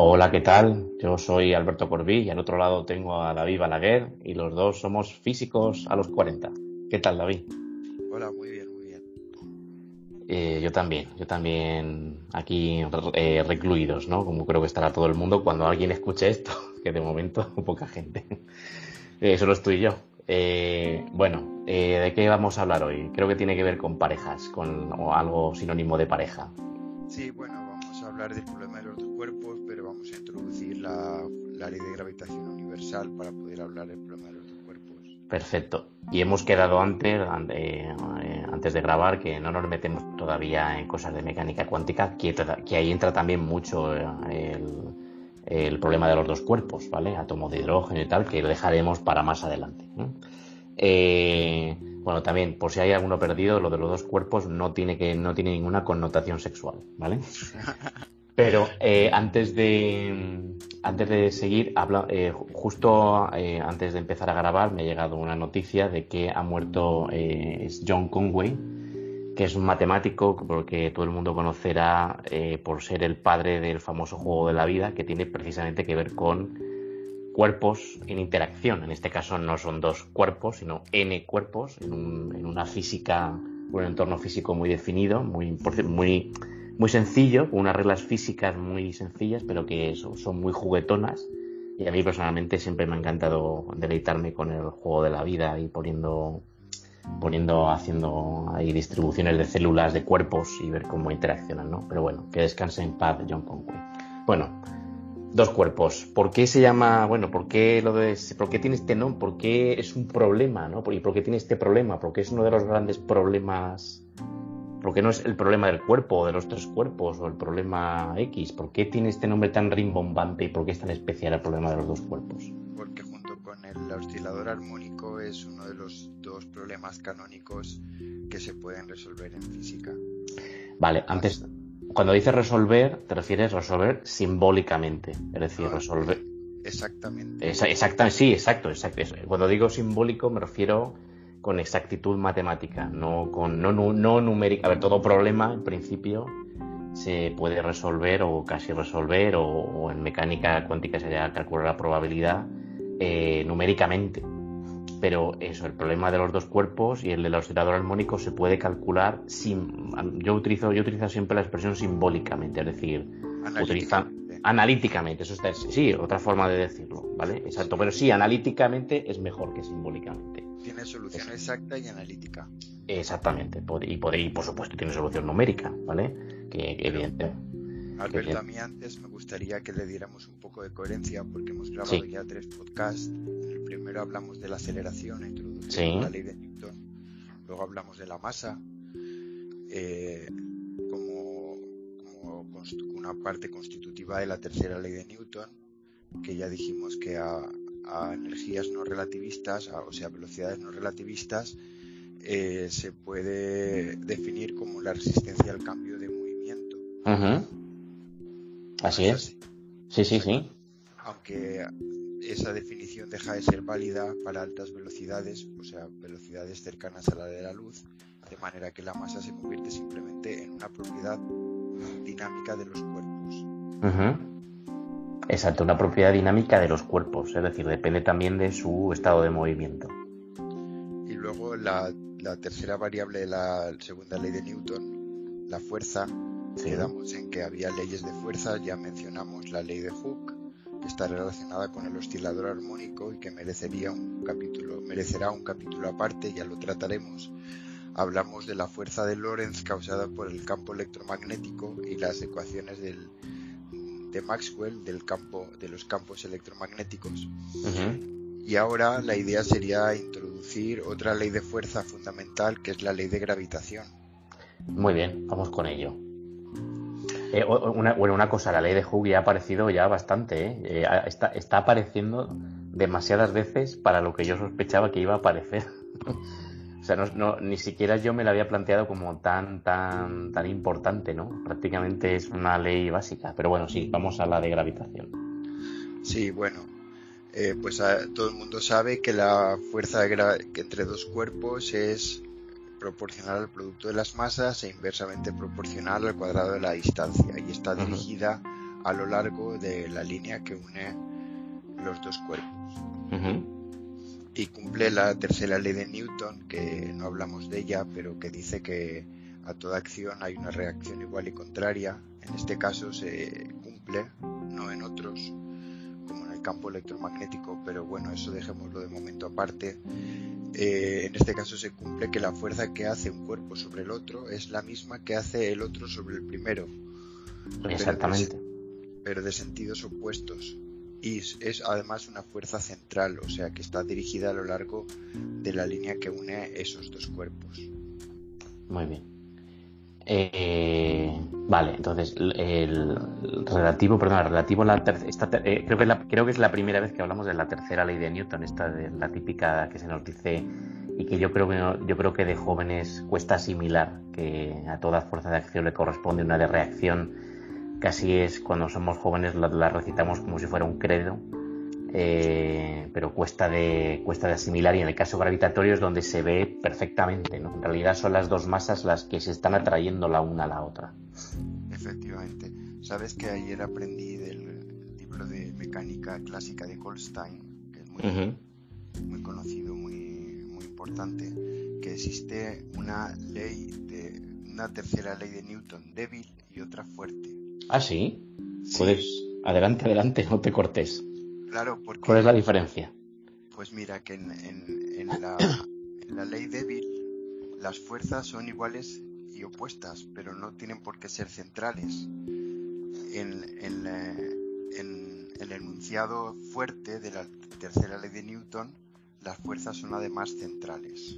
Hola, ¿qué tal? Yo soy Alberto Corbí y al otro lado tengo a David Balaguer y los dos somos físicos a los 40. ¿Qué tal, David? Hola, muy bien, muy bien. Eh, yo también, yo también aquí eh, recluidos, ¿no? Como creo que estará todo el mundo cuando alguien escuche esto, que de momento poca gente. Eh, solo estoy yo. bueno, ¿de qué vamos a hablar hoy? Creo que tiene que ver con parejas, con o algo sinónimo de pareja. Sí, bueno, vamos a hablar del problema de los la, ley de gravitación universal para poder hablar del problema de los dos cuerpos. Perfecto. Y hemos quedado antes, eh, antes de grabar que no nos metemos todavía en cosas de mecánica cuántica, que, que ahí entra también mucho eh, el, problema de los dos cuerpos, ¿vale? Átomos de hidrógeno y tal, que lo dejaremos para más adelante. Eh, bueno, también, por si hay alguno perdido, lo de los dos cuerpos no tiene, que, no tiene ninguna connotación sexual, ¿vale? Pero eh, antes, de, antes de seguir, habla, eh, justo eh, antes de empezar a grabar, me ha llegado una noticia de que ha muerto John Conway, que es un matemático porque todo el mundo conocerá por ser el padre del famoso juego de la vida, que tiene precisamente que ver con cuerpos en interacción. En este caso no son dos cuerpos, sino n cuerpos en, una física, un entorno físico muy definido, muy, muy, muy sencillo, con unas reglas físicas muy sencillas, pero que son, muy juguetonas. Y a mí personalmente siempre me ha encantado deleitarme con el juego de la vida y poniendo, poniendo, haciendo ahí distribuciones de células, de cuerpos y ver cómo interaccionan, ¿no? Pero bueno, que descanse en paz John Conway. Bueno, Dos cuerpos. ¿Por qué se llama, bueno, por qué lo de, por qué tiene este nombre, por qué es un problema, ¿no? ¿Y por qué tiene este problema? Porque es uno de los grandes problemas, porque no es el problema del cuerpo, o de los tres cuerpos, o el problema X. ¿Por qué tiene este nombre tan rimbombante y por qué es tan especial el problema de los dos cuerpos? Porque junto con el oscilador armónico es uno de los dos problemas canónicos que se pueden resolver en física. Vale, antes, cuando dices resolver, te refieres a resolver simbólicamente, es decir, ah, resolver. Exactamente. exactamente, sí, exacto, exacto. Cuando digo simbólico me refiero con exactitud matemática, no con no, no, numérica. A ver, todo problema, en principio, se puede resolver o casi resolver, o, en mecánica cuántica sería calcular la probabilidad eh, numéricamente pero eso, el problema de los dos cuerpos y el del oscilador armónico se puede calcular sin. Yo utilizo, yo utilizo siempre la expresión simbólicamente, es decir, analíticamente. Analíticamente, eso está, sí, otra forma de decirlo, ¿vale? Exacto, pero sí, analíticamente es mejor que simbólicamente. Tiene solución exacta y analítica. Exactamente, y por, y por supuesto tiene solución numérica, ¿vale? Que, evidente. Alberto, a mí antes me gustaría que le diéramos un poco de coherencia porque hemos grabado ya tres podcasts primero hablamos de la aceleración, introduciendo la ley de Newton, luego hablamos de la masa eh, una parte constitutiva de la tercera ley de Newton, que ya dijimos que a, energías no relativistas, o sea, velocidades no relativistas, eh, se puede definir como la resistencia al cambio de movimiento. Así es. Sí, sí, sí. Aunque esa definición deja de ser válida para altas velocidades, o sea, velocidades cercanas a la de la luz, de manera que la masa se convierte simplemente en una propiedad dinámica de los cuerpos. Exacto, una propiedad dinámica de los cuerpos, es decir, depende también de su estado de movimiento. Y luego la, tercera variable de la segunda ley de Newton, la fuerza, quedamos en que había leyes de fuerza, ya mencionamos la ley de Hooke, que está relacionada con el oscilador armónico y que merecería un capítulo, merecerá un capítulo aparte, ya lo trataremos. Hablamos de la fuerza de Lorentz causada por el campo electromagnético y las ecuaciones del, de Maxwell del campo de los campos electromagnéticos. Y ahora la idea sería introducir otra ley de fuerza fundamental que es la ley de gravitación. Muy bien, vamos con ello. Eh, una, bueno, una cosa, la ley de Hooke ya ha aparecido ya bastante, ¿eh? Eh, está, está, apareciendo demasiadas veces para lo que yo sospechaba que iba a aparecer. sea, no, ni siquiera yo me la había planteado como tan, tan, tan importante, ¿no? Prácticamente es una ley básica. Pero bueno, sí, vamos a la de gravitación. Sí, bueno, pues todo el mundo sabe que la fuerza que entre dos cuerpos es proporcional al producto de las masas e inversamente proporcional al cuadrado de la distancia y está dirigida a lo largo de la línea que une los dos cuerpos. Y cumple la tercera ley de Newton, que no hablamos de ella, pero que dice que a toda acción hay una reacción igual y contraria. En este caso se cumple, no en otros, como en el campo electromagnético, pero bueno, eso dejémoslo de momento aparte. Eh, en este caso se cumple que la fuerza que hace un cuerpo sobre el otro es la misma que hace el otro sobre el primero. Exactamente. Pero de, sentidos opuestos. Y es además una fuerza central, o sea que está dirigida a lo largo de la línea que une esos dos cuerpos. Muy bien. Eh, vale, entonces el relativo, perdón, relativo a la esta, eh, creo, que la, creo que es la primera vez que hablamos de la tercera ley de Newton, esta de la típica que se nos dice y que yo creo que yo creo que de jóvenes cuesta asimilar que a toda fuerza de acción le corresponde una de reacción. Casi es cuando somos jóvenes la recitamos como si fuera un credo eh, pero cuesta de, cuesta de asimilar y en el caso gravitatorio es donde se ve perfectamente. ¿no? En realidad son las dos masas las que se están atrayendo la una a la otra. Efectivamente. Sabes que ayer aprendí del libro de mecánica clásica de Goldstein, que es muy, conocido, muy, muy importante, que existe una ley de una tercera ley de Newton débil y otra fuerte. Ah, sí. Puedes, adelante, adelante, no te cortes. Claro, porque... ¿Cuál es la diferencia? Pues mira, que en, la, ley débil las fuerzas son iguales y opuestas, pero no tienen por qué ser centrales. En, el enunciado fuerte de la tercera ley de Newton, las fuerzas son además centrales.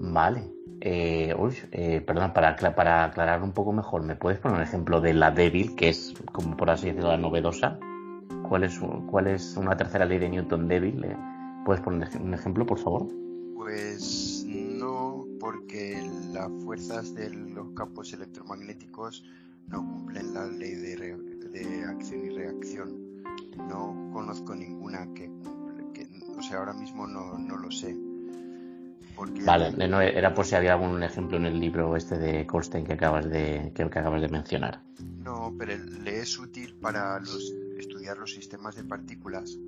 Vale. Eh, uy, eh, perdón, para, para aclarar un poco mejor, ¿me puedes poner un ejemplo de la débil, que es, como por así decirlo, la novedosa? ¿Cuál es, cuál es una tercera ley de Newton débil? ¿eh? ¿Puedes poner un ejemplo, por favor? Pues no, porque las fuerzas de los campos electromagnéticos no cumplen la ley de, acción y reacción. No conozco ninguna que, que o sea, ahora mismo no, no lo sé. Vale, no, era por si había algún ejemplo en el libro este de Colstein que acabas de, que, que acabas de mencionar. No, pero le es útil para los estudiar los sistemas de partículas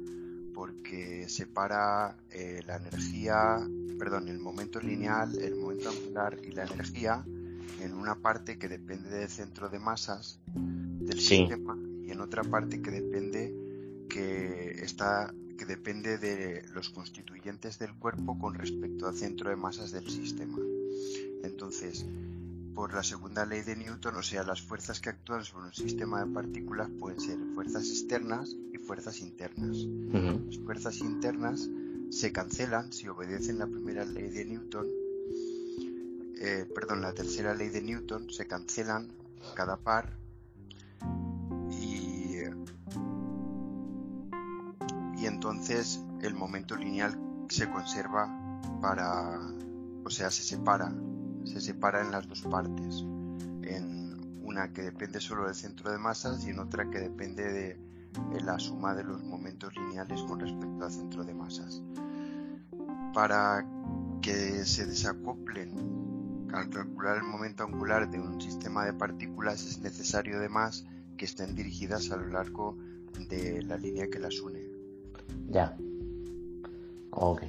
porque separa eh, la energía, perdón, el momento lineal, el momento angular y la energía en una parte que depende del centro de masas del sistema y en otra parte que depende que está que depende de los constituyentes del cuerpo con respecto al centro de masas del sistema. Entonces, por la segunda ley de Newton, o sea, las fuerzas que actúan sobre un sistema de partículas pueden ser fuerzas externas y fuerzas internas. Las fuerzas internas se cancelan si obedecen la primera ley de Newton, eh, perdón, la tercera ley de Newton, se cancelan cada par y entonces el momento lineal se conserva para, o sea, se separa se separa en las dos partes, en una que depende solo del centro de masas y en otra que depende de, la suma de los momentos lineales con respecto al centro de masas. Para que se desacoplen al calcular el momento angular de un sistema de partículas es necesario además que estén dirigidas a lo largo de la línea que las une. Ya. Ok.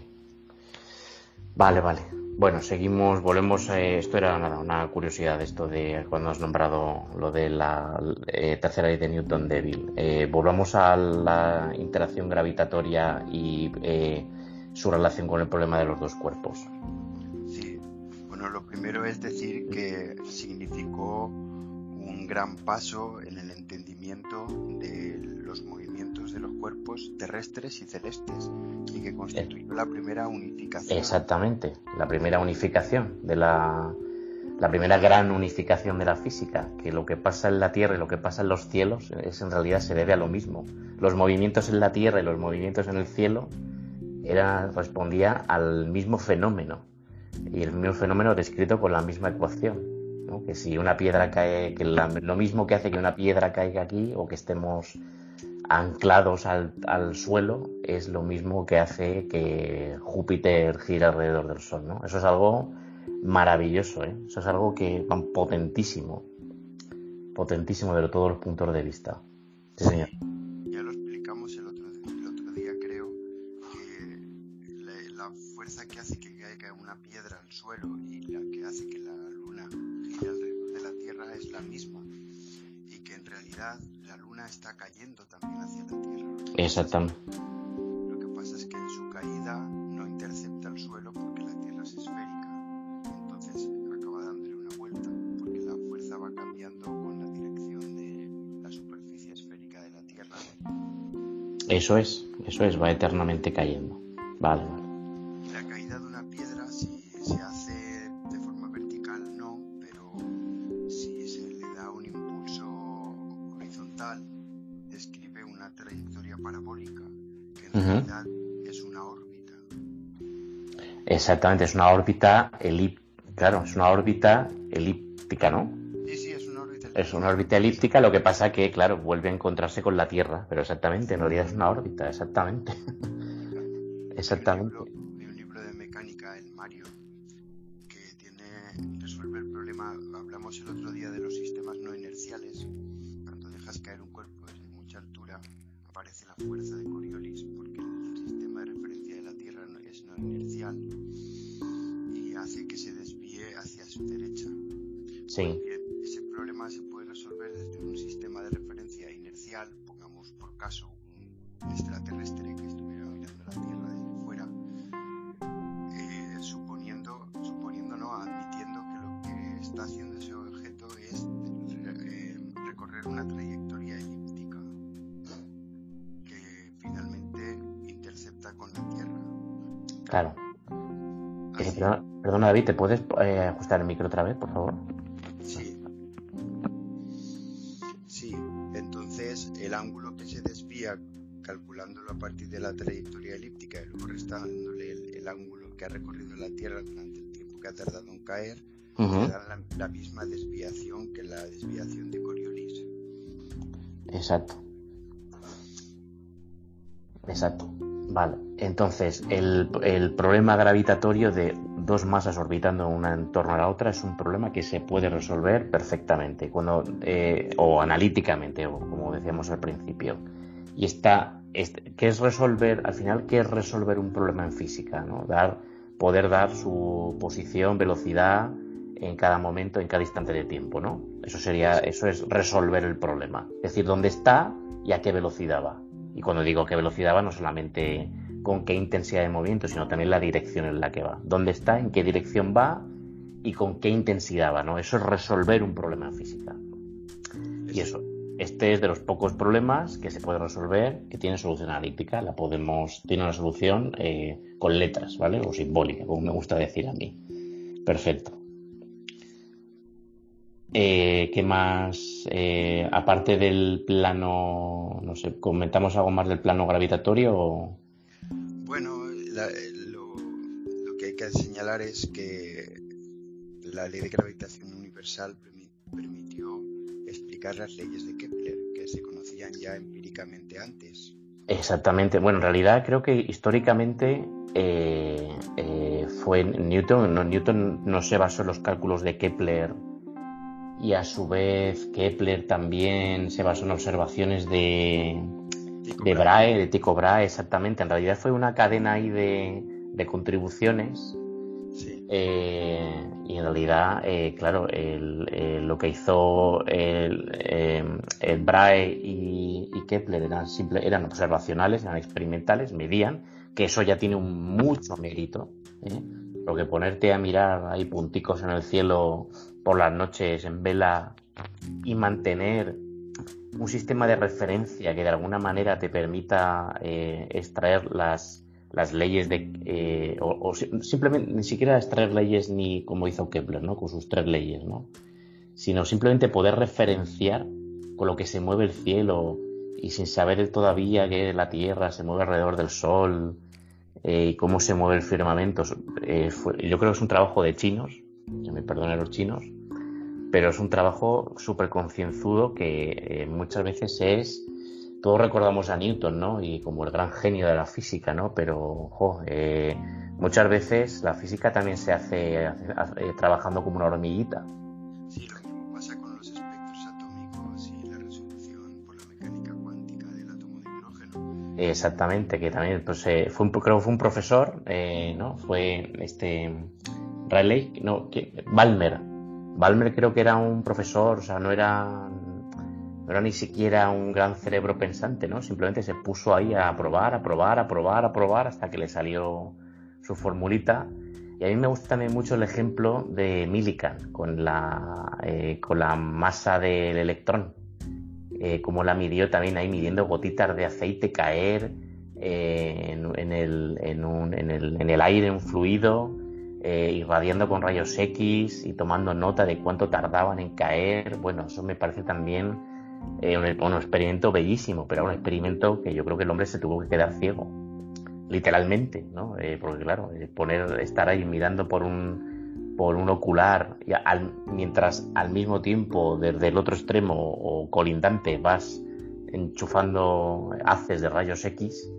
Vale, vale. Bueno, seguimos, volvemos. Eh, esto era nada, una curiosidad, esto de cuando has nombrado lo de la eh, tercera ley de Newton débil. Eh, volvamos a la interacción gravitatoria y su relación con el problema de los dos cuerpos. Sí, bueno, lo primero es decir que significó un gran paso en el entendimiento de los movimientos de los cuerpos terrestres y celestes y que constituyó la primera unificación. Exactamente, la primera unificación de la, la primera gran unificación de la física, que lo que pasa en la Tierra y lo que pasa en los cielos es en realidad se debe a lo mismo. Los movimientos en la Tierra y los movimientos en el cielo era, respondía al mismo fenómeno y el mismo fenómeno descrito con la misma ecuación. Que si una piedra cae, que lo mismo que hace que una piedra caiga aquí o que estemos anclados al, suelo es lo mismo que hace que Júpiter gire alrededor del Sol, ¿no? Eso es algo maravilloso, ¿eh? Eso es algo que potentísimo. potentísimo de todos los puntos de vista. Sí, señor. Ya lo explicamos el otro, el otro día, creo, que la, fuerza que hace que caiga una piedra al suelo y la que hace que la luna gire alrededor de la Tierra es la misma. Y que en realidad la luna está cayendo también hacia la Tierra. Exactamente. Lo que pasa es que en su caída no intercepta el suelo porque la Tierra es esférica. Entonces acaba dándole una vuelta porque la fuerza va cambiando con la dirección de la superficie esférica de la Tierra. Eso es, eso es, va eternamente cayendo. Vale, vale. Exactamente, es una órbita elíptica. Claro, es una órbita elíptica, ¿no? Sí, sí, es una órbita elíptica. Es una órbita elíptica, lo que pasa que, claro, vuelve a encontrarse con la Tierra, pero exactamente, en realidad es una órbita, exactamente. exactamente. Una trayectoria elíptica que finalmente intercepta con la Tierra. Claro. Eh, perdona, perdona, David, ¿te puedes eh, ajustar el micro otra vez, por favor? Sí. Sí, entonces el ángulo que se desvía calculándolo a partir de la trayectoria elíptica y luego restándole el, el ángulo que ha recorrido la Tierra durante el tiempo que ha tardado en caer, dan la, la misma desviación Exacto. Exacto. Vale. Entonces, el, el problema gravitatorio de dos masas orbitando una en torno a la otra es un problema que se puede resolver perfectamente, cuando, eh, o analíticamente, o como decíamos al principio. Y está, este- ¿qué es resolver? Al final, ¿qué es resolver un problema en física? ¿no? Dar, poder dar su posición, velocidad en cada momento, en cada instante de tiempo, ¿no? Eso sería, eso es resolver el problema. Es decir, dónde está y a qué velocidad va. Y cuando digo qué velocidad va, no solamente con qué intensidad de movimiento, sino también la dirección en la que va. ¿Dónde está? ¿En qué dirección va? Y con qué intensidad va, ¿no? Eso es resolver un problema en física. Y eso, este es de los pocos problemas que se puede resolver que tiene solución analítica. La podemos, tiene una solución eh, con letras, ¿vale? O simbólica, como me gusta decir a mí. Perfecto. Eh, ¿Qué más? Eh, aparte del plano, no sé, ¿comentamos algo más del plano gravitatorio? o- Bueno, la- lo, lo que hay que señalar es que la ley de gravitación universal permi- permitió explicar las leyes de Kepler, que se conocían ya empíricamente antes. Exactamente. Bueno, en realidad creo que históricamente eh, eh, fue Newton. No, Newton no se basó en los cálculos de Kepler y a su vez Kepler también se basó en observaciones de, de Brahe. De Tycho Brahe, exactamente. En realidad fue una cadena ahí de, de contribuciones Sí, eh, y en realidad, eh, claro, el- eh, lo que hizo el, eh, el Brahe y, y Kepler eran, simple, eran observacionales, eran experimentales, medían, que eso ya tiene un mucho mérito. ¿eh? Porque ponerte a mirar ahí punticos en el cielo por las noches en vela y mantener un sistema de referencia que de alguna manera te permita eh, extraer las, las leyes de eh, o, o si- simplemente ni siquiera extraer leyes ni como hizo Kepler, ¿no? Con sus tres leyes, ¿no? Sino simplemente poder referenciar con lo que se mueve el cielo y sin saber todavía que la Tierra se mueve alrededor del Sol eh, y cómo se mueve el firmamento. Yo creo que es un trabajo de chinos, que me perdonen los chinos, pero es un trabajo súper concienzudo que eh, muchas veces es... Todos recordamos a Newton, ¿no? Y como el gran genio de la física, ¿no? Pero, ojo, eh, muchas veces la física también se hace, hace, hace eh, trabajando como una hormiguita. Sí, lo mismo pasa con los espectros atómicos y la resolución por la mecánica cuántica del átomo de hidrógeno. Exactamente, que también, pues, eh, fue un, creo que fue un profesor, eh, ¿no? Fue este Raleigh, no, Balmer. Balmer creo que era un profesor, o sea, no era, no era ni siquiera un gran cerebro pensante, ¿no? Simplemente se puso ahí a probar, a probar, a probar, a probar hasta que le salió su formulita. Y a mí me gusta también mucho el ejemplo de Millikan con la, eh, con la masa del electrón eh, como la midió también ahí midiendo gotitas de aceite caer eh, en, el, en, un, en, el, en, el, aire, un fluido, eh, irradiando con rayos X y tomando nota de cuánto tardaban en caer. Bueno, eso me parece también eh, un, experimento bellísimo, pero un experimento que yo creo que el hombre se tuvo que quedar ciego, literalmente, ¿no? porque claro, poner, estar ahí mirando por un por un ocular, mientras al mismo tiempo desde el otro extremo o colindante vas enchufando haces de rayos X,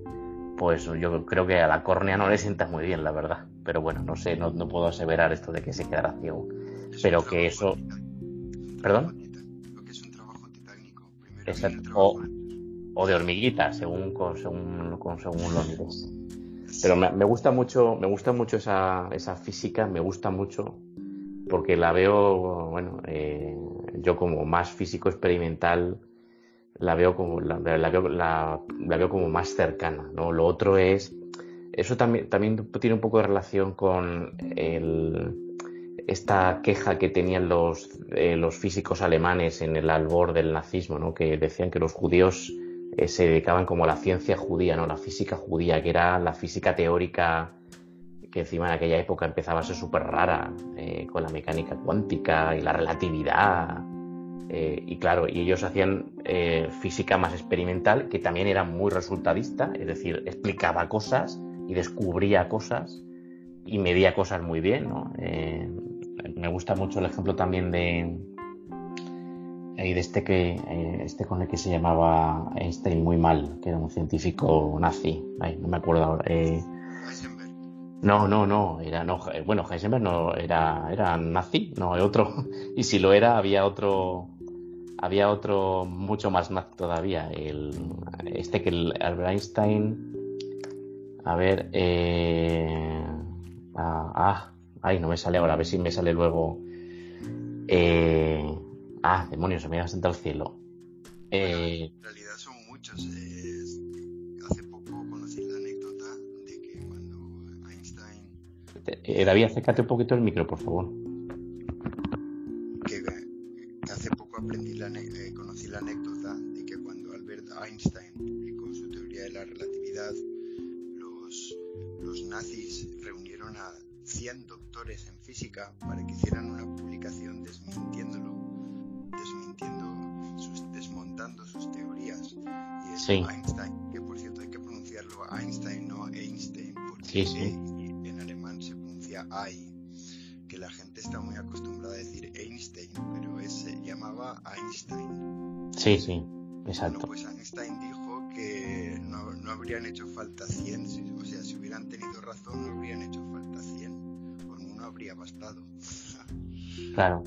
pues yo creo que a la córnea no le sientas muy bien, la verdad. Pero bueno, no sé, no, puedo aseverar esto de que se quedará ciego. Pero que eso... ¿Perdón? O, o, de hormiguita, según, según, según lo mires. Pero me, gusta mucho, me gusta mucho esa, esa física, me gusta mucho porque la veo, bueno, eh, yo como más físico experimental la veo como la, veo, la, veo como más cercana, ¿no? Lo otro es eso también, también tiene un poco de relación con esta queja que tenían los, eh, los físicos alemanes en el albor del nazismo, ¿no? que decían que los judíos eh, se dedicaban como a la ciencia judía, ¿no? La física judía, que era la física teórica que encima en aquella época empezaba a ser súper rara, eh, con la mecánica cuántica y la relatividad. Eh, y claro, y ellos hacían física más experimental, que también era muy resultadista, es decir, explicaba cosas y descubría cosas y medía cosas muy bien, ¿no? me gusta mucho el ejemplo también de, de este que eh, este con el que se llamaba Einstein muy mal, que era un científico nazi, no me acuerdo ahora. Eh, no, no, no, era no, eh, bueno, Heisenberg no era era nazi, no, otro y si lo era había otro había otro mucho más nazi todavía, el este que el Albert Einstein a ver eh, ah, ah, ay, no me sale ahora, a ver si me sale luego eh, Ah, demonios, se me ha sentado el cielo. Eh... En realidad son muchos. hace Eh, David, acércate un poquito el micro, por favor. Que, hace poco aprendí la, eh, conocí la anécdota de que cuando Albert Einstein publicó su teoría de la relatividad, los, los nazis reunieron a 100 doctores en física para que hicieran una publicación desmintiéndolo desmintiendo, sus, desmontando sus teorías. Y es Einstein, que por cierto hay que pronunciarlo Einstein, no Einstein, porque en alemán Ei, que la gente está muy acostumbrada a decir Einstein, pero se llamaba Einstein. Sí, sí, exacto. Bueno, pues Einstein dijo que no, no habrían hecho falta 100, o sea, si hubieran tenido razón no habrían hecho falta 100, con uno habría bastado. claro.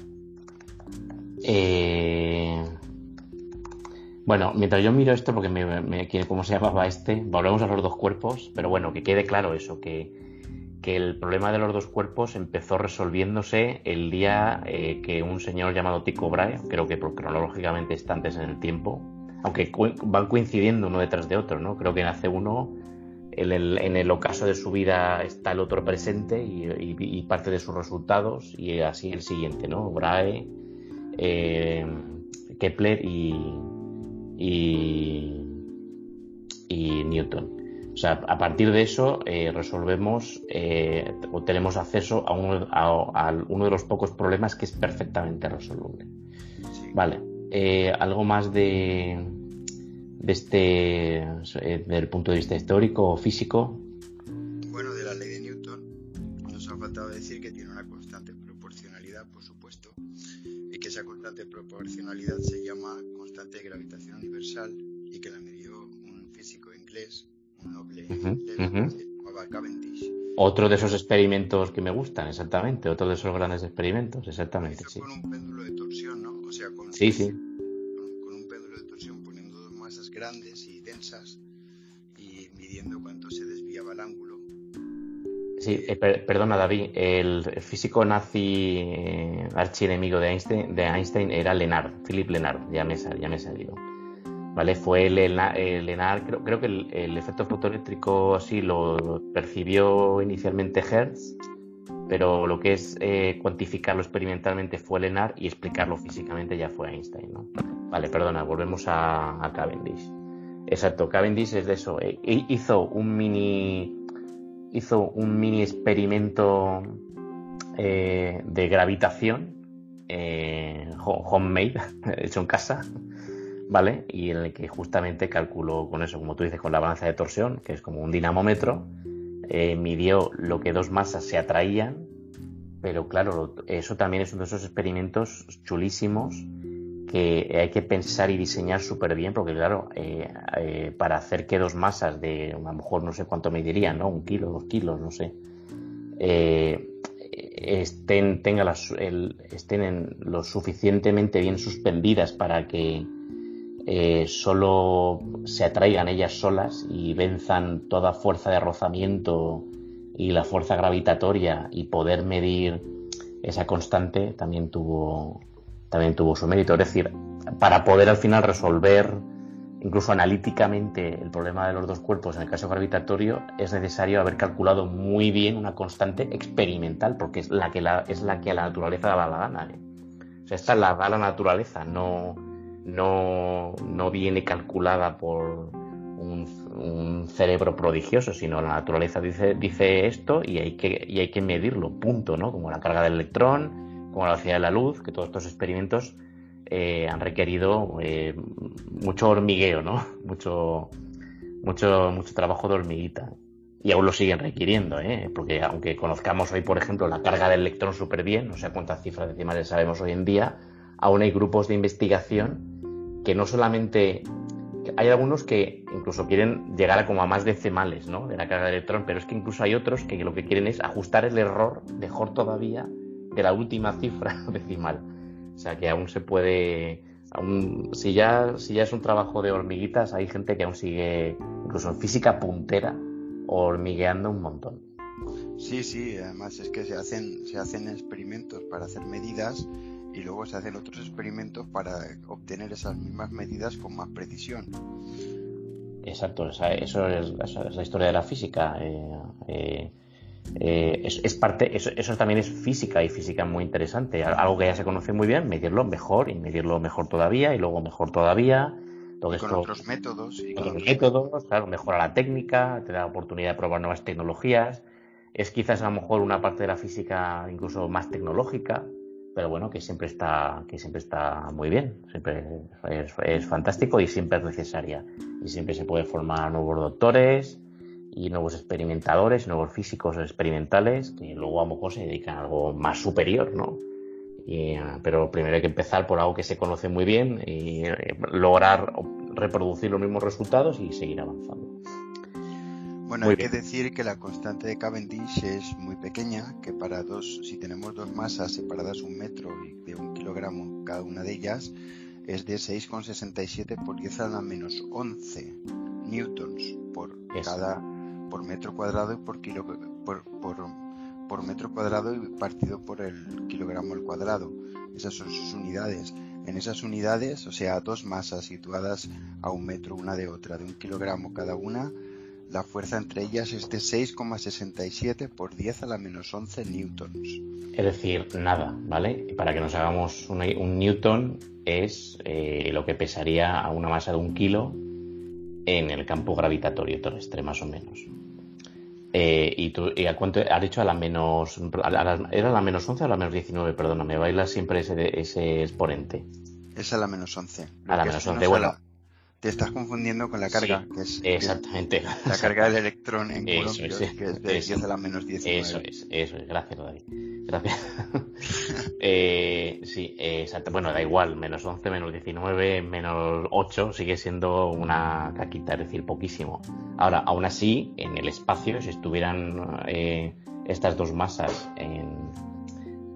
Eh... Bueno, mientras yo miro esto, porque me, me, ¿cómo se llamaba este? Volvemos a los dos cuerpos, pero bueno, que quede claro eso, que, que el problema de los dos cuerpos empezó resolviéndose el día eh, que un señor llamado Tycho Brahe, creo que cronológicamente está antes en el tiempo, aunque van coincidiendo uno detrás de otro, ¿no? Creo que nace uno, en el, ocaso de su vida está el otro presente y parte de sus resultados, y así el siguiente, ¿no? Brahe eh, Kepler y, y, Newton. O sea, a partir de eso eh, resolvemos eh, o tenemos acceso a uno, a, uno, de los pocos problemas que es perfectamente resoluble. Vale. algo más de, de este, del punto de vista histórico o físico. Bueno, de la ley de Newton nos ha faltado decir que tiene una constante proporcionalidad, por supuesto, esa constante proporcionalidad se llama constante de gravitación universal Otro de esos experimentos que me gustan, exactamente, otro de esos grandes experimentos, exactamente. Sí. Con un péndulo de torsión, ¿no? O sea, con, sí, sí. Con, un péndulo de torsión poniendo dos masas grandes y densas y midiendo cuánto se desviaba el ángulo. Sí, eh, perdona David, el físico nazi eh, archienemigo de Einstein, de Einstein era Lenard, Philip Lenard, ya me, ya me he salido. ¿Vale? Fue el, Lenard, creo, creo que el, efecto fotoeléctrico así lo percibió inicialmente Hertz, pero lo que es eh, cuantificarlo experimentalmente fue Lenard y explicarlo físicamente ya fue Einstein, ¿no? Vale, perdona, volvemos a, Cavendish. Exacto, Cavendish es de eso. hizo un mini hizo un mini experimento eh, de gravitación eh, homemade, hecho en casa, ¿vale? Y en el que justamente calculó con eso, como tú dices, con la balanza de torsión, que es como un dinamómetro, eh, midió lo que dos masas se atraían, pero claro, eso también es uno de esos experimentos chulísimos que hay que pensar y diseñar súper bien, porque claro, eh, eh, para hacer que dos masas de a lo mejor no sé cuánto me dirían, ¿no? Un kilo, dos kilos, no sé, eh, estén, tenga las, estén en lo suficientemente bien suspendidas para que solo se atraigan ellas solas y venzan toda fuerza de rozamiento y la fuerza gravitatoria y poder medir esa constante también tuvo también tuvo su mérito. Es decir, para poder al final resolver incluso analíticamente el problema de los dos cuerpos en el caso gravitatorio, es necesario haber calculado muy bien una constante experimental, porque es la que, la, es la que a la naturaleza da la gana. ¿eh? O sea, esta la da la naturaleza, no, no, no viene calculada por un, cerebro prodigioso, sino la naturaleza dice, dice esto y hay, que, y hay que medirlo, punto, ¿no? Como la carga del electrón, como la velocidad de la luz, que todos estos experimentos eh, han requerido eh, mucho hormigueo, ¿no? Mucho, mucho, mucho trabajo de hormiguita. Y aún lo siguen requiriendo, ¿eh? porque aunque conozcamos hoy, por ejemplo, la carga del electrón súper bien, no sé cuántas cifras decimales sabemos hoy en día, aún hay grupos de investigación que no solamente hay algunos que incluso quieren llegar a como a más decimales ¿no? de la carga del electrón, pero es que incluso hay otros que lo que quieren es ajustar el error mejor todavía de la última cifra decimal. O sea que aún se puede, aún, si ya, si ya es un trabajo de hormiguitas, hay gente que aún sigue, incluso en física puntera, hormigueando un montón. Sí, sí, además es que se hacen, se hacen experimentos para hacer medidas y luego se hacen otros experimentos para obtener esas mismas medidas con más precisión. Exacto, eso es, la historia de la física. Eh, eh, eh, es, parte, eso, también es física y física muy interesante, algo que ya se conoce muy bien, medirlo mejor y medirlo mejor todavía y luego mejor todavía. Todo con otros métodos. Y con otros métodos, claro, mejora la técnica, te da la oportunidad de probar nuevas tecnologías. Es quizás a lo mejor una parte de la física incluso más tecnológica, pero bueno, que siempre está, que siempre está muy bien, siempre es, es fantástico y siempre es necesaria. Y siempre se puede formar nuevos doctores, y nuevos experimentadores, nuevos físicos experimentales que luego a lo mejor se dedican a algo más superior, ¿no? Eh, pero primero hay que empezar por algo que se conoce muy bien y eh, lograr reproducir los mismos resultados y seguir avanzando. Bueno, hay que decir que la constante de Cavendish es muy pequeña, que para dos, si tenemos dos masas separadas un metro y de un kilogramo cada una de ellas, es de 6,67 por 10 a la menos 11 newtons por cada por metro cuadrado y por, kilo, por, por, metro cuadrado y partido por el kilogramo al cuadrado. Esas son sus unidades. En esas unidades, o sea, dos masas situadas a un metro una de otra, de un kilogramo cada una, la fuerza entre ellas es de 6,67 por 10 a la menos 11 newtons. Es decir, nada, ¿vale? Para que nos hagamos un, un newton es eh, lo que pesaría a una masa de un kilo en el campo gravitatorio terrestre, más o menos. Eh, y tú, y a cuánto has dicho a la menos. ¿Era la menos 11 o a la menos 19? Perdona, me baila siempre ese, ese exponente. Es a la menos 11. A la menos 11, bueno. Te estás confundiendo con la carga, que es exactamente. la carga del electrón en Coulomb, que es de 10 a la menos 19. Eso es, eso es. Gracias, David. Gracias. eh, sí, exacto. Bueno, da igual. Menos 11, menos 19, menos 8 sigue siendo una caquita, es decir, poquísimo. Ahora, aún así, en el espacio, si estuvieran eh, estas dos masas en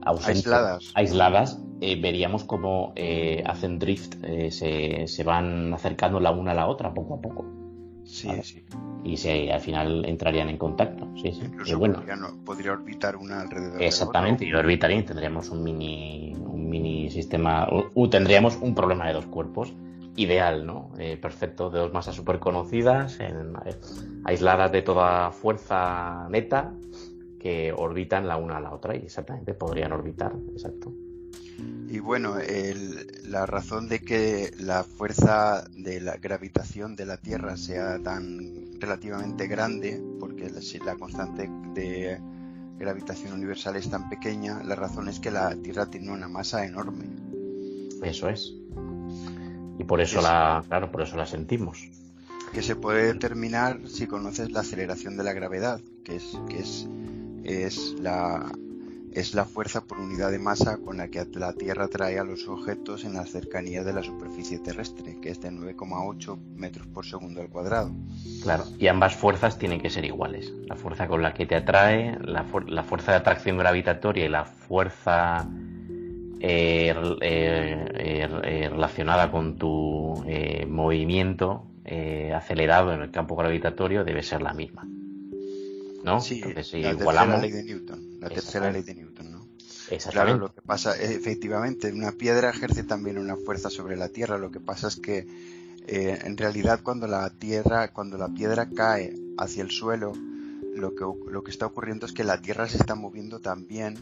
aisladas, aisladas eh, veríamos cómo eh, hacen drift, eh, se, se, van acercando la una a la otra poco a poco. Sí, sí. y se, al final entrarían en contacto. Sí, sí. Incluso bueno, podría, orbitar una alrededor. Exactamente, de y orbitaría y tendríamos un mini, un mini sistema, o, tendríamos un problema de dos cuerpos ideal, ¿no? Eh, perfecto, de dos masas súper conocidas, eh, aisladas de toda fuerza neta, que orbitan la una a la otra y exactamente podrían orbitar, exacto. Y bueno, la razón de que la fuerza de la gravitación de la Tierra sea tan relativamente grande, porque la, constante de gravitación universal es tan pequeña, la razón es que la Tierra tiene una masa enorme. Eso es. Y por eso la, claro, por eso la sentimos. Que se puede determinar si conoces la aceleración de la gravedad, que es, que es, es la es la fuerza por unidad de masa con la que la Tierra atrae a los objetos en las cercanías de la superficie terrestre, que es de 9,8 metros por segundo al cuadrado. Claro, y ambas fuerzas tienen que ser iguales. La fuerza con la que te atrae, la, fuerza de atracción gravitatoria y la fuerza eh, eh, eh, relacionada con tu movimiento acelerado en el campo gravitatorio debe ser la misma. ¿No? Sí, la igualamos... ley de Newton la tercera ley de Newton, ¿no? Exactamente. Claro, lo que pasa, efectivamente, una piedra ejerce también una fuerza sobre la Tierra. Lo que pasa es que eh, en realidad cuando la Tierra, cuando la piedra cae hacia el suelo, lo que, lo que está ocurriendo es que la Tierra se está moviendo también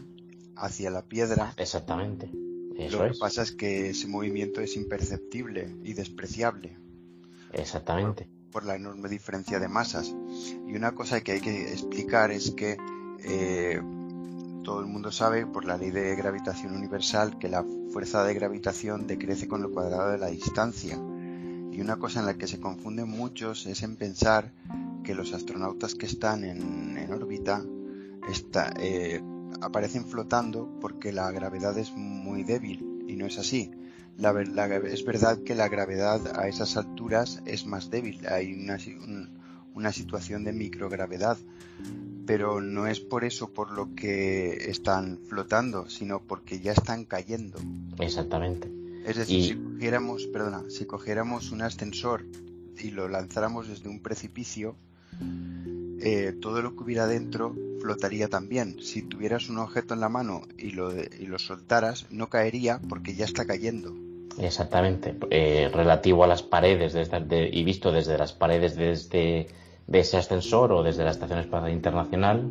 hacia la piedra. Exactamente. lo que pasa es que ese movimiento es imperceptible y despreciable. Exactamente. Por, la enorme diferencia de masas. Y una cosa que hay que explicar es que eh, todo el mundo sabe por la ley de gravitación universal que la fuerza de gravitación decrece con el cuadrado de la distancia. Y una cosa en la que se confunden muchos es en pensar que los astronautas que están en, órbita eh, aparecen flotando porque la gravedad es muy débil y no es así. La, es verdad que la gravedad a esas alturas es más débil, hay una, una situación de microgravedad, pero no es por eso por lo que están flotando, sino porque ya están cayendo. Exactamente. Es decir, si cogiéramos, perdona, si cogiéramos un ascensor y lo lanzáramos desde un precipicio, eh, todo lo que hubiera dentro flotaría también. Si tuvieras un objeto en la mano y lo, y lo soltaras, no caería porque ya está cayendo. Exactamente. Eh, relativo a las paredes y visto desde las paredes desde de ese ascensor o desde la Estación Espacial Internacional,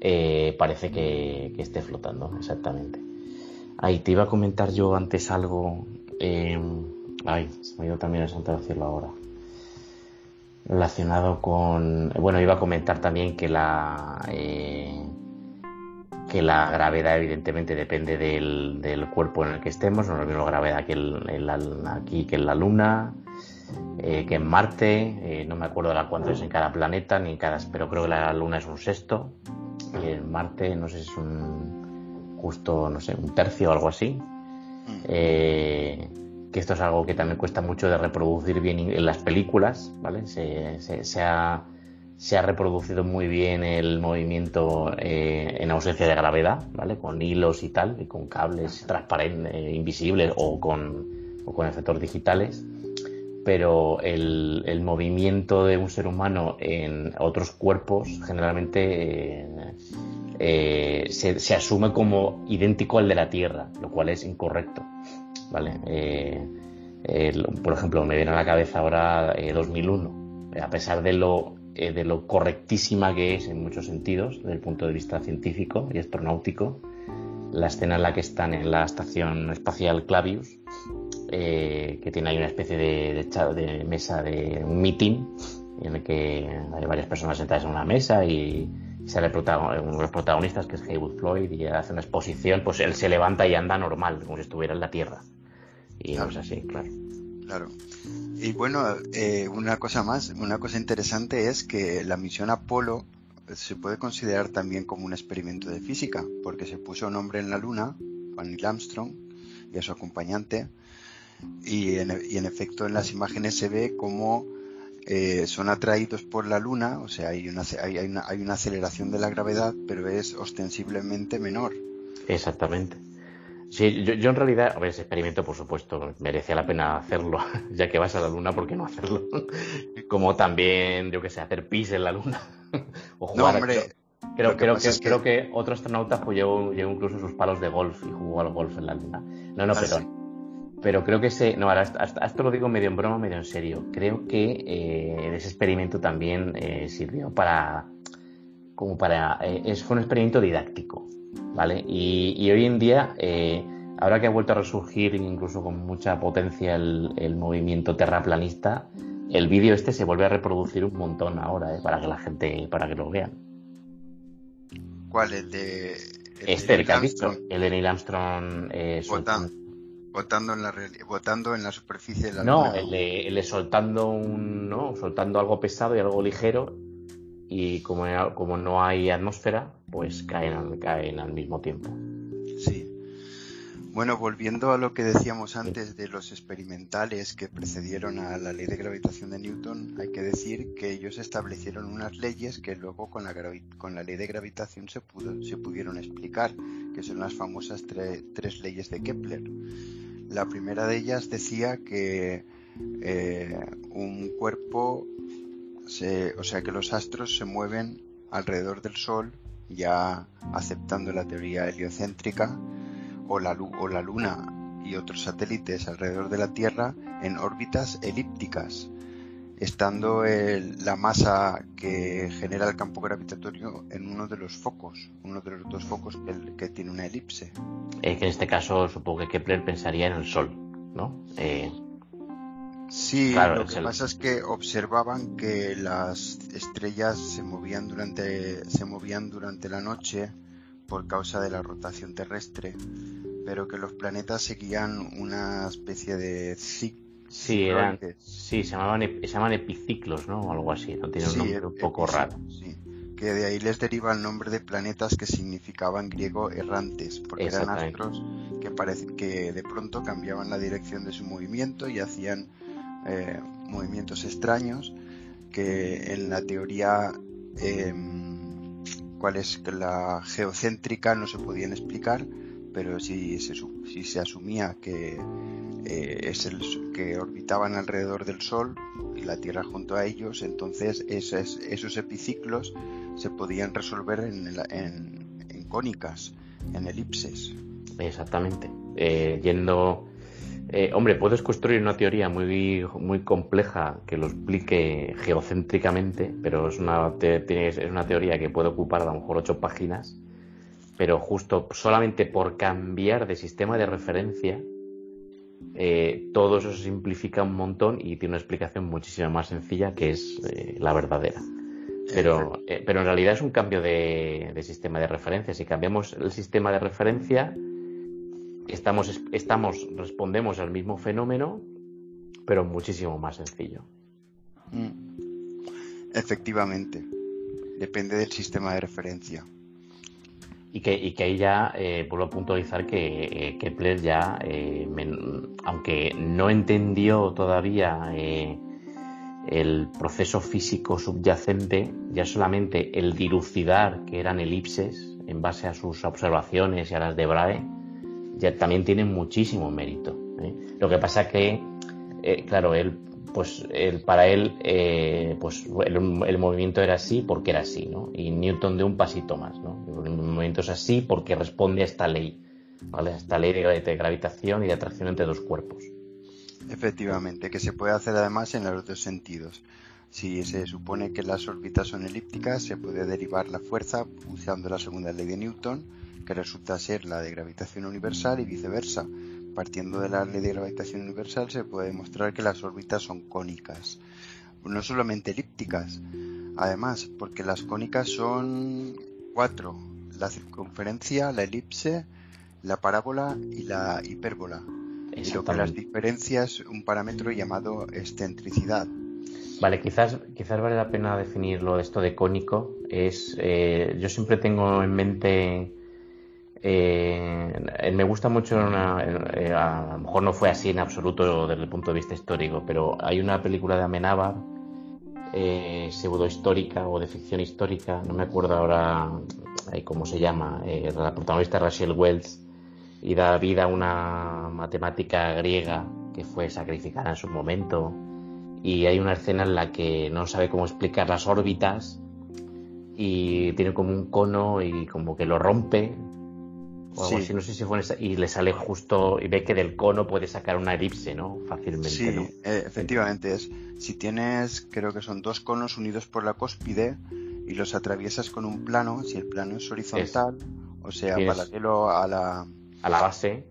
eh, parece que, esté flotando, exactamente. Ahí te iba a comentar yo antes algo. Eh, ay, se me ha ido también el santo decirlo ahora. Relacionado con. Bueno, iba a comentar también que la. Eh, que la gravedad, evidentemente, depende del, cuerpo en el que estemos. No es lo mismo la gravedad que aquí que en la Luna eh, que en Marte, eh, no me acuerdo de la cuánto es en cada planeta, ni en cada, pero creo que la Luna es un sexto, y en Marte no sé si es un justo, no sé, un tercio o algo así. Mm. Eh, que esto es algo que también cuesta mucho de reproducir bien en las películas, ¿vale? Se, se, ha, se ha, reproducido muy bien el movimiento en ausencia de gravedad, ¿vale? Con hilos y tal, y con cables transparentes, invisibles o con, o con efectos digitales pero el, movimiento de un ser humano en otros cuerpos generalmente eh, eh, se, asume como idéntico al de la Tierra, lo cual es incorrecto. ¿Vale? Eh, por ejemplo, me viene a la cabeza ahora 2001, a pesar de lo, de lo correctísima que es en muchos sentidos, desde el punto de vista científico y astronáutico, la escena en la que están en la estación espacial Clavius eh, que tiene ahí una especie de, de, mesa de un meeting en el que hay varias personas sentadas en una mesa y sale uno de los protagonistas que es Haywood Floyd y hace una exposición, pues él se levanta y anda normal, como si estuviera en la Tierra. Y no es así, claro. Claro. Y bueno, eh, una cosa más, una cosa interesante es que la misión Apolo se puede considerar también como un experimento de física, porque se puso nombre en la Luna, Juan Neil Armstrong y a su acompañante, y en, efecto en las imágenes se ve como eh, son atraídos por la luna, o sea, hay una, hay, una, hay una aceleración de la gravedad, pero es ostensiblemente menor. Exactamente. Sí, yo, en realidad, a ver, ese experimento, por supuesto, merecía la pena hacerlo, ya que vas a la Luna, ¿por qué no hacerlo? Como también, yo que sé, hacer pis en la Luna. o jugar. No, hombre, creo, creo, que, creo que otro astronauta pues, llevó, incluso sus palos de golf y jugó al golf en la Luna. No, no, ah, perdón. Pero creo que se. No, ahora esto lo digo medio en broma, medio en serio. Creo que eh, ese experimento también eh, sirvió para. Como para. Eh, fue un experimento didáctico, ¿vale? Y, hoy en día, ahora que ha vuelto a resurgir incluso con mucha potencia el, movimiento terraplanista, el vídeo este se vuelve a reproducir un montón ahora, para que la gente. para que lo vean. ¿Cuál? El de. este, el que has visto. El de Neil Armstrong. Botando en la, botando en la superficie de la No, el soltando, un, ¿no? soltando algo pesado y algo ligero y como, como no hay atmósfera, pues caen, caen al mismo tiempo. Bueno, volviendo a lo que decíamos antes de los experimentales que precedieron a la ley de gravitación de Newton, hay que decir que ellos establecieron unas leyes que luego con la, con la ley de gravitación se, pudo, se pudieron explicar, que son las famosas tres leyes de Kepler. La primera de ellas decía que eh, un cuerpo, o sea, que los astros se mueven alrededor del Sol, ya aceptando la teoría heliocéntrica, o la, o la Luna y otros satélites alrededor de la Tierra en órbitas elípticas, estando la masa que genera el campo gravitatorio en uno de los focos, uno de los dos focos que tiene una elipse. Eh, que en este caso supongo que Kepler pensaría en el Sol, ¿no? Eh, sí, lo que pasa es que observaban que las estrellas se movían durante se movían durante la noche por causa de la rotación terrestre, pero que los planetas seguían una especie de ciclo Sí, eran, sí, se llamaban, se llaman epiciclos, ¿no? O algo así, no tiene un nombre un poco raro. Sí que de ahí les deriva el nombre de planetas que significaban griego errantes, porque eran astros que, parece, que de pronto cambiaban la dirección de su movimiento y hacían eh, movimientos extraños que en la teoría em, cuál es la geocéntrica no se podían explicar, pero si se, si se asumía que eh, es el que orbitaban alrededor del Sol y la Tierra junto a ellos, entonces esos, esos epiciclos se podían resolver en, cónicas, en elipses. Exactamente. Eh, yendo. Eh, hombre, puedes construir una teoría muy, muy compleja que lo explique geocéntricamente, pero es una, es una teoría que puede ocupar a lo mejor ocho páginas. Pero justo solamente por cambiar de sistema de referencia, eh, todo eso se simplifica un montón y tiene una explicación muchísimo más sencilla que es la verdadera. Pero, eh, pero en realidad es un cambio de, sistema de referencia. Si cambiamos el sistema de referencia, estamos, estamos, respondemos al mismo fenómeno, pero muchísimo más sencillo. Mm. Efectivamente. Depende del sistema de referencia. Y que, y que ahí ya eh, vuelvo a puntualizar que eh, Kepler ya, aunque no entendió todavía el proceso físico subyacente, ya solamente el dilucidar que eran elipses en base a sus observaciones y a las de Brahe, ya también tiene muchísimo mérito. ¿eh? Lo que pasa que, eh, claro, él, pues, para él, eh, pues el, movimiento era así porque era así, ¿no? Y Newton de un pasito más, ¿no? El movimiento es así porque responde a esta ley, ¿vale? A esta ley de gravitación y de atracción entre dos cuerpos. Efectivamente, que se puede hacer además en los dos sentidos. Si se supone que las órbitas son elípticas, se puede derivar la fuerza usando la segunda ley de Newton, que resulta ser la de gravitación universal y viceversa. Partiendo de la ley de gravitación universal se puede demostrar que las órbitas son cónicas. No solamente elípticas, además, porque las cónicas son cuatro. La circunferencia, la elipse, la parábola y la hipérbola y lo que las diferencias un parámetro llamado excentricidad. Vale, quizás, quizás vale la pena definirlo esto de cónico. Es, eh, yo siempre tengo en mente, eh, me gusta mucho, eh, a lo mejor no fue así en absoluto desde el punto de vista histórico, pero hay una película de Amenábar, pseudo histórica o de ficción histórica, no me acuerdo ahora cómo se llama, la protagonista Rachel Wells, y da vida a una matemática griega que fue sacrificada en su momento. Y hay una escena en la que no sabe cómo explicar las órbitas y tiene como un cono y como que lo rompe o algo así, no sé si fue y le sale justo y ve que del cono puede sacar una elipse, ¿no? Fácilmente. Sí, eh, efectivamente es. Si tienes, creo que son dos conos unidos por la cúspide y los atraviesas con un plano, si el plano es horizontal, o sea, paralelo a la a la base,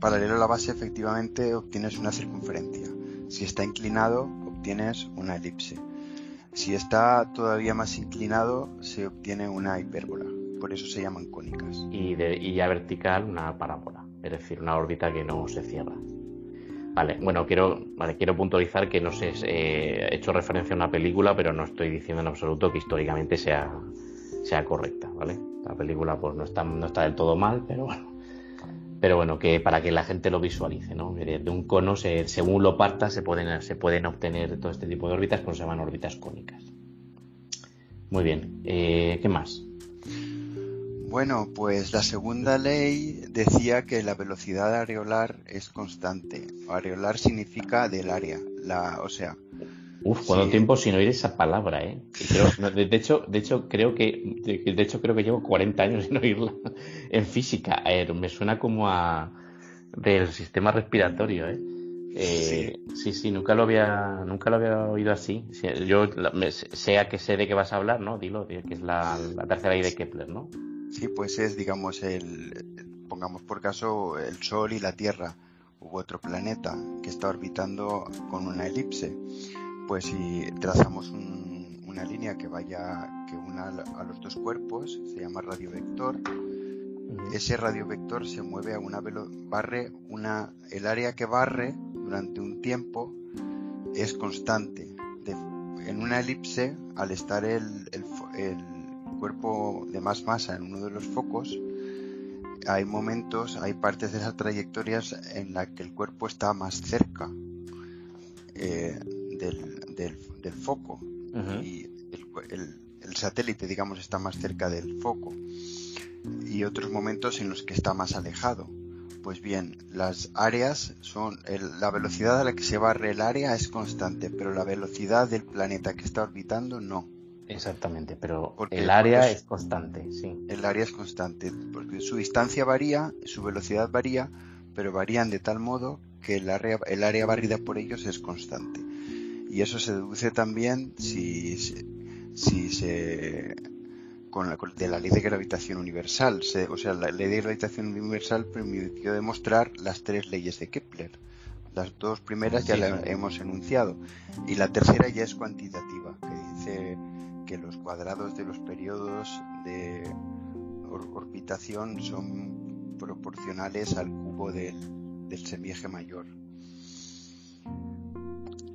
paralelo a la base, efectivamente obtienes una circunferencia. Si está inclinado, obtienes una elipse. Si está todavía más inclinado, se obtiene una hipérbola. Por eso se llaman cónicas. Y, de, ya vertical, una parábola. Es decir, una órbita que no se cierra. Vale, bueno, quiero, vale, quiero puntualizar que no sé, eh, he hecho referencia a una película, pero no estoy diciendo en absoluto que históricamente sea, sea correcta, ¿vale? La película pues no está, no está del todo mal, pero bueno pero bueno, que para que la gente lo visualice, ¿no? De un cono, según lo parta, se pueden, se pueden obtener todo este tipo de órbitas, pues se llaman órbitas cónicas. Muy bien, eh, ¿qué más? Bueno, pues la segunda ley decía que la velocidad areolar es constante. Areolar significa del área, la, o sea, Uf, cuánto tiempo sin oír esa palabra, ¿eh? de, hecho, de hecho creo que de, hecho creo que llevo 40 años sin oírla en física. me suena como a del sistema respiratorio, ¿eh? eh sí. sí. nunca lo había nunca lo había oído así. Yo sea que sé de qué vas a hablar, ¿no? Dilo, que es la, tercera ley de Kepler, ¿no? Sí, pues es, digamos, el pongamos por caso el Sol y la Tierra u otro planeta que está orbitando con una elipse pues si trazamos una línea que vaya, que una a los dos cuerpos, se llama radiovector, ese radiovector se mueve a una barre una, el área que barre durante un tiempo es constante. en una elipse, al estar el, el cuerpo de más masa en uno de los focos, hay momentos, hay partes de esas trayectorias en las que el cuerpo está más cerca eh, del, foco y el, satélite, digamos, está más cerca del foco y otros momentos en los que está más alejado. Pues bien, las áreas son la velocidad a la que se barre el área es constante, pero la velocidad del planeta que está orbitando no. Exactamente, pero el área es constante, sí. El área es constante, porque su distancia varía, su velocidad varía, pero varían de tal modo que el área, el área barrida por ellos es constante. Y eso se deduce también si, si se con la, de la ley de gravitación universal. o sea, la ley de gravitación universal permitió demostrar las tres leyes de Kepler. Las dos primeras ya las hemos enunciado. Y la tercera ya es cuantitativa, que dice que los cuadrados de los periodos de orbitación son proporcionales al cubo del, del semieje mayor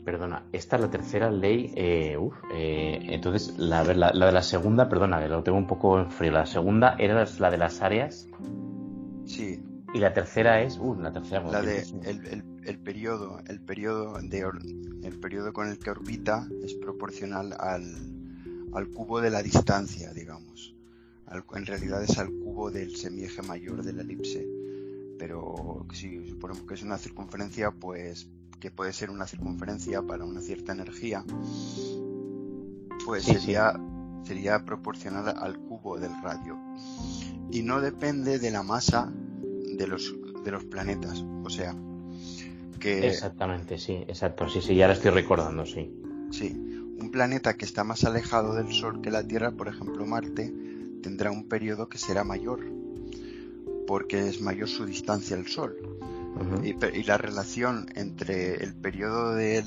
perdona, esta es la tercera ley. Eh, eh, entonces, la, de la segunda, perdona, lo tengo un poco en frío. La segunda era la de las áreas. Sí. Y la tercera es, uh, la tercera. La de el, periodo, el periodo de el periodo con el que orbita es proporcional al, al cubo de la distancia, digamos. en realidad es al cubo del semieje mayor de la elipse. Pero si suponemos que es una circunferencia, pues que puede ser una circunferencia para una cierta energía, pues sería, sería proporcional al cubo del radio. Y no depende de la masa de los, de los planetas. O sea, que... Exactamente, sí, exacto. Sí, sí, ya lo estoy recordando, sí. Sí, un planeta que está más alejado del Sol que la Tierra, por ejemplo Marte, tendrá un periodo que será mayor, porque es mayor su distancia al Sol y, la relación entre el periodo del,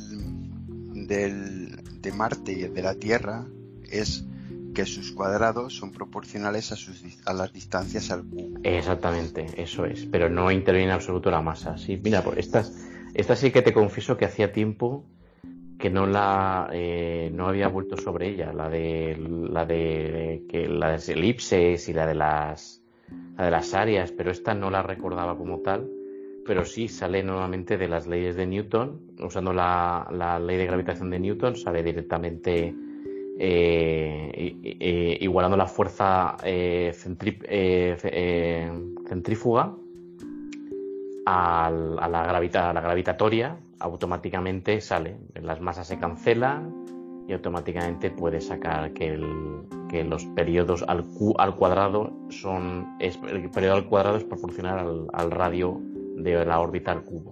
del, de Marte y el de la Tierra es que sus cuadrados son proporcionales a, sus, a las distancias al cubo. Exactamente, eso es, pero no interviene en absoluto la masa. Sí, mira, pues estas, esta sí que te confieso que hacía tiempo que no la eh, no había vuelto sobre ella, la de la de que las elipses y la de las la de las áreas, pero esta no la recordaba como tal pero sí sale nuevamente de las leyes de Newton, usando la, ley de gravitación de Newton, sale directamente eh, igualando la fuerza eh, eh, centrífuga a la, gravitatoria, automáticamente sale. Las masas se cancelan y automáticamente puede sacar que, los periodos al, al cuadrado son. el periodo al cuadrado es proporcional al, radio de la órbita al cubo.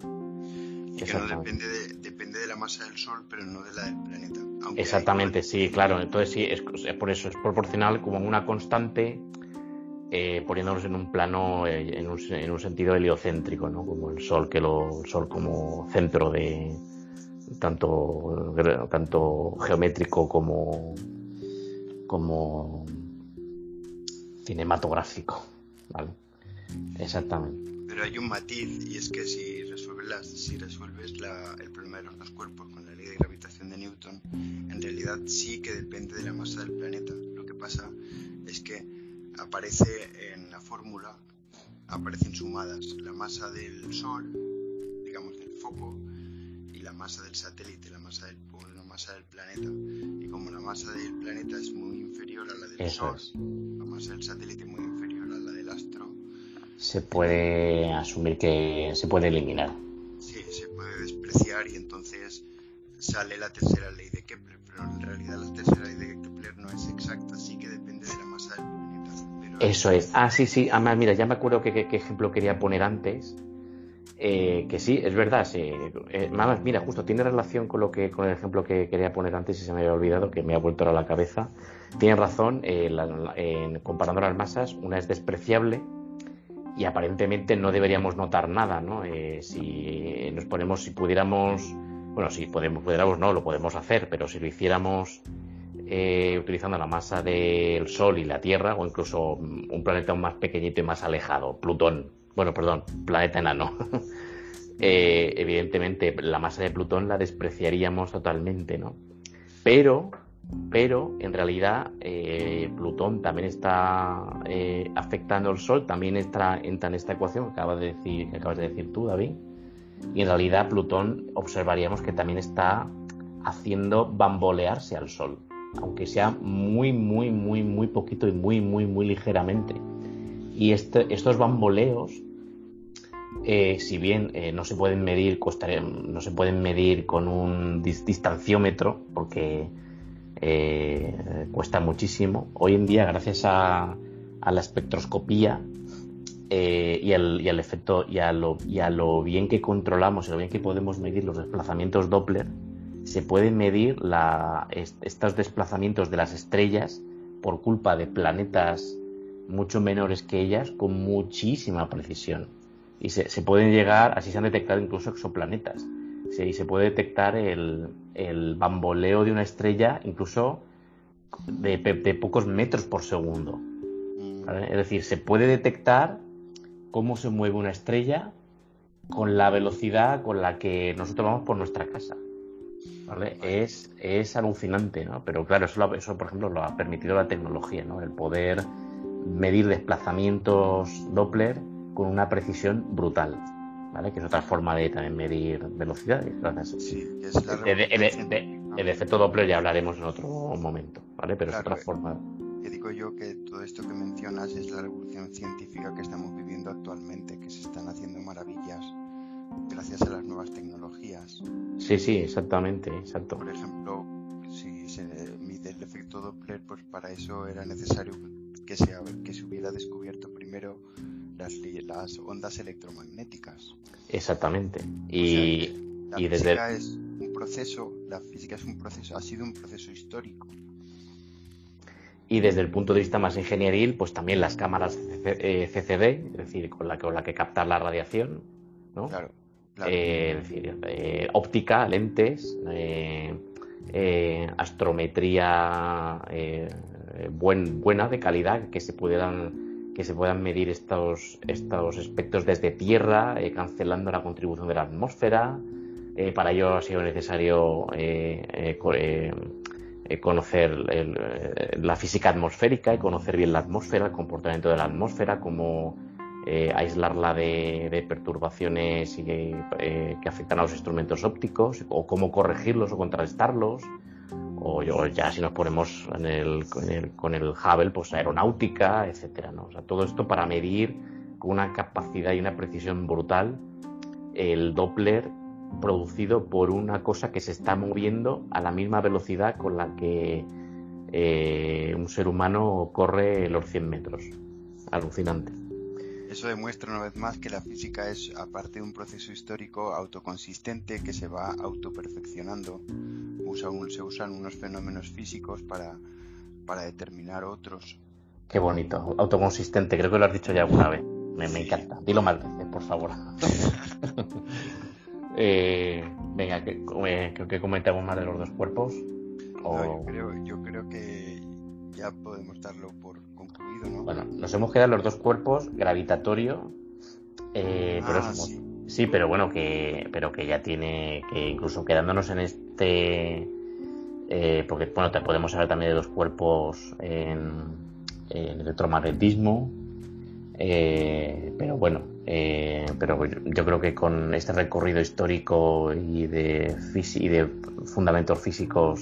Depende de, depende de la masa del Sol, pero no de la del planeta. Exactamente, sí, claro. Entonces sí, es, por eso es proporcional como una constante eh, poniéndonos en un plano, eh, en, un, en, un, sentido heliocéntrico, ¿no? Como el Sol, que lo, el Sol como centro de tanto, tanto geométrico como, como cinematográfico, ¿vale? Exactamente. Pero hay un matiz y es que si resuelves, si resuelves el problema de los dos cuerpos con la ley de gravitación de Newton, en realidad sí que depende de la masa del planeta. Lo que pasa es que aparece en la fórmula, aparecen sumadas la masa del Sol, digamos del foco, y la masa del satélite, la masa del, la masa del planeta. Y como la masa del planeta es muy inferior a la del Sol, la masa del satélite muy inferior se puede asumir que se puede eliminar. Sí, se puede despreciar y entonces sale la tercera ley de Kepler, pero en realidad la tercera ley de Kepler no es exacta, sí que depende de la masa del planeta eso es. Ah, sí, sí. Además, mira, ya me acuerdo qué ejemplo quería poner antes. Eh, que sí, es verdad. Sí. Eh, mira, justo tiene relación con lo que con el ejemplo que quería poner antes y se me había olvidado, que me ha vuelto a la cabeza. Tiene razón. Eh, comparando las masas, una es despreciable y aparentemente no deberíamos notar nada, ¿no? si nos ponemos, si pudiéramos, bueno, si podemos, pudiéramos, no, lo podemos hacer, pero si lo hiciéramos eh, utilizando la masa del Sol y la Tierra, o incluso un planeta más pequeñito y más alejado, Plutón, bueno, perdón, planeta enano. Eh, evidentemente, la masa de Plutón la despreciaríamos totalmente, ¿no? Pero, pero en realidad, eh, Plutón también está afectando al Sol, también entra, entra en esta ecuación que acabas de decir, que acabas de decir tú, David. Y en realidad, Plutón observaríamos que también está haciendo bambolearse al Sol aunque sea muy, muy, muy, muy poquito y muy, muy, muy ligeramente. Y este, estos bamboleos, eh, si bien eh, no se pueden medir, no se pueden medir con un distanciómetro, porque eh, cuesta muchísimo. Hoy en día, gracias a, la espectroscopía y, al, y, al, efecto y a, lo, bien que controlamos y lo bien que podemos medir los desplazamientos Doppler, se pueden medir estos desplazamientos de las estrellas por culpa de planetas mucho menores que ellas con muchísima precisión. Y se, pueden llegar, así se han detectado incluso exoplanetas. y se puede detectar el, bamboleo de una estrella incluso de, pocos metros por segundo. Es decir, se puede detectar cómo se mueve una estrella con la velocidad con la que nosotros vamos por nuestra casa. Es, es alucinante, ¿no? Pero claro, eso, eso, por ejemplo, lo ha permitido la tecnología, ¿no? El poder medir desplazamientos Doppler con una precisión brutal, ¿vale? Que es otra forma de también medir velocidades. Sí, el, efecto Doppler ya hablaremos en otro momento, ¿vale? Pero es otra forma. Que digo yo que todo esto que mencionas es la revolución científica que estamos viviendo actualmente, que se están haciendo maravillas gracias a las nuevas tecnologías. Sí, sí, exactamente, exacto. Por ejemplo, si se mide el efecto Doppler, pues para eso era necesario que se, que se hubiera descubierto primero las, las ondas electromagnéticas. Exactamente. Y, la y física es un proceso, la física es un proceso, ha sido un proceso histórico. Y desde el punto de vista más ingenieril, pues también las cámaras CCD, eh, es decir, con la, con la que captar la radiación, ¿no? Claro. Eh, decir, eh, óptica, lentes, eh, astrometría buen, buena, de calidad, que se puedan que se puedan medir estos, estos aspectos desde tierra, cancelando la contribución de la atmósfera. para ello ha sido necesario conocer la física atmosférica y conocer bien la atmósfera, el comportamiento de la atmósfera, cómo eh, aislarla de, perturbaciones eh, que afectan a los instrumentos ópticos, o cómo corregirlos o contrarrestarlos, o, ya si nos ponemos en el, con, el, con el Hubble, pues aeronáutica, etcétera, ¿no? O sea, todo esto para medir con una capacidad y una precisión brutal el Doppler producido por una cosa que se está moviendo a la misma velocidad con la que eh, un ser humano corre los 100 metros. Alucinante. Eso demuestra una vez más que la física es, aparte de un proceso histórico, autoconsistente que se va autoperfeccionando. Usa se usan unos fenómenos físicos para, para determinar otros. Qué bonito, autoconsistente, creo que lo has dicho ya alguna vez. Me, encanta. Dilo más veces, por favor. Eh, venga, eh, creo que comentamos más de los dos cuerpos. yo, creo, yo creo que ya podemos darlo por Bueno, nos hemos quedado los dos cuerpos, gravitatorio, eh, pero ah, sí. pero bueno, que, pero que ya tiene, que incluso quedándonos en este, porque bueno, te podemos hablar también de dos cuerpos en, en electromagnetismo, pero bueno, eh, pero yo creo que con este recorrido histórico y de, y de fundamentos físicos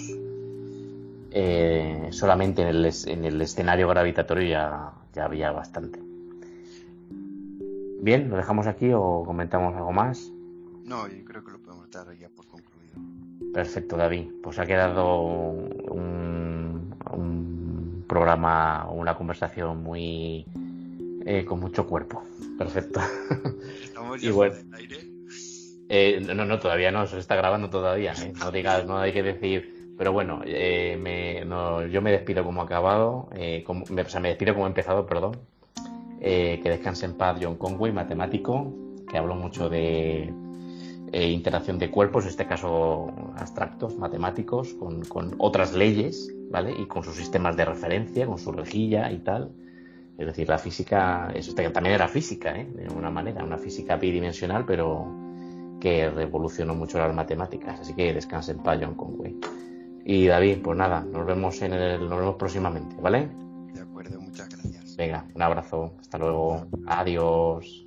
eh, solamente en el, en el, escenario gravitatorio ya, ya había bastante. Bien, ¿lo dejamos aquí o comentamos algo más? No, yo creo que lo podemos dar ya por concluido. Perfecto, David. Pues ha quedado un, un programa, una conversación muy eh, con mucho cuerpo. Perfecto. ¿Estamos ya en aire? Eh, no, no, todavía no, se está grabando todavía. ¿eh? No digas, no hay que decir. Pero bueno, me, yo me despido como acabado, como, o sea, me despido como empezado, perdón. que descanse en paz John Conway, matemático, que habló mucho de interacción de cuerpos, en este caso abstractos, matemáticos, con, con otras leyes, ¿vale? Y con sus sistemas de referencia, con su rejilla y tal. Es decir, la física, eso también era física, ¿eh? de alguna manera, una física bidimensional, pero que revolucionó mucho las matemáticas. Así que descanse en paz, John Conway. Y David, pues nada, nos vemos en el, nos vemos próximamente, ¿vale? De acuerdo, muchas gracias. Venga, un abrazo, hasta luego, adiós.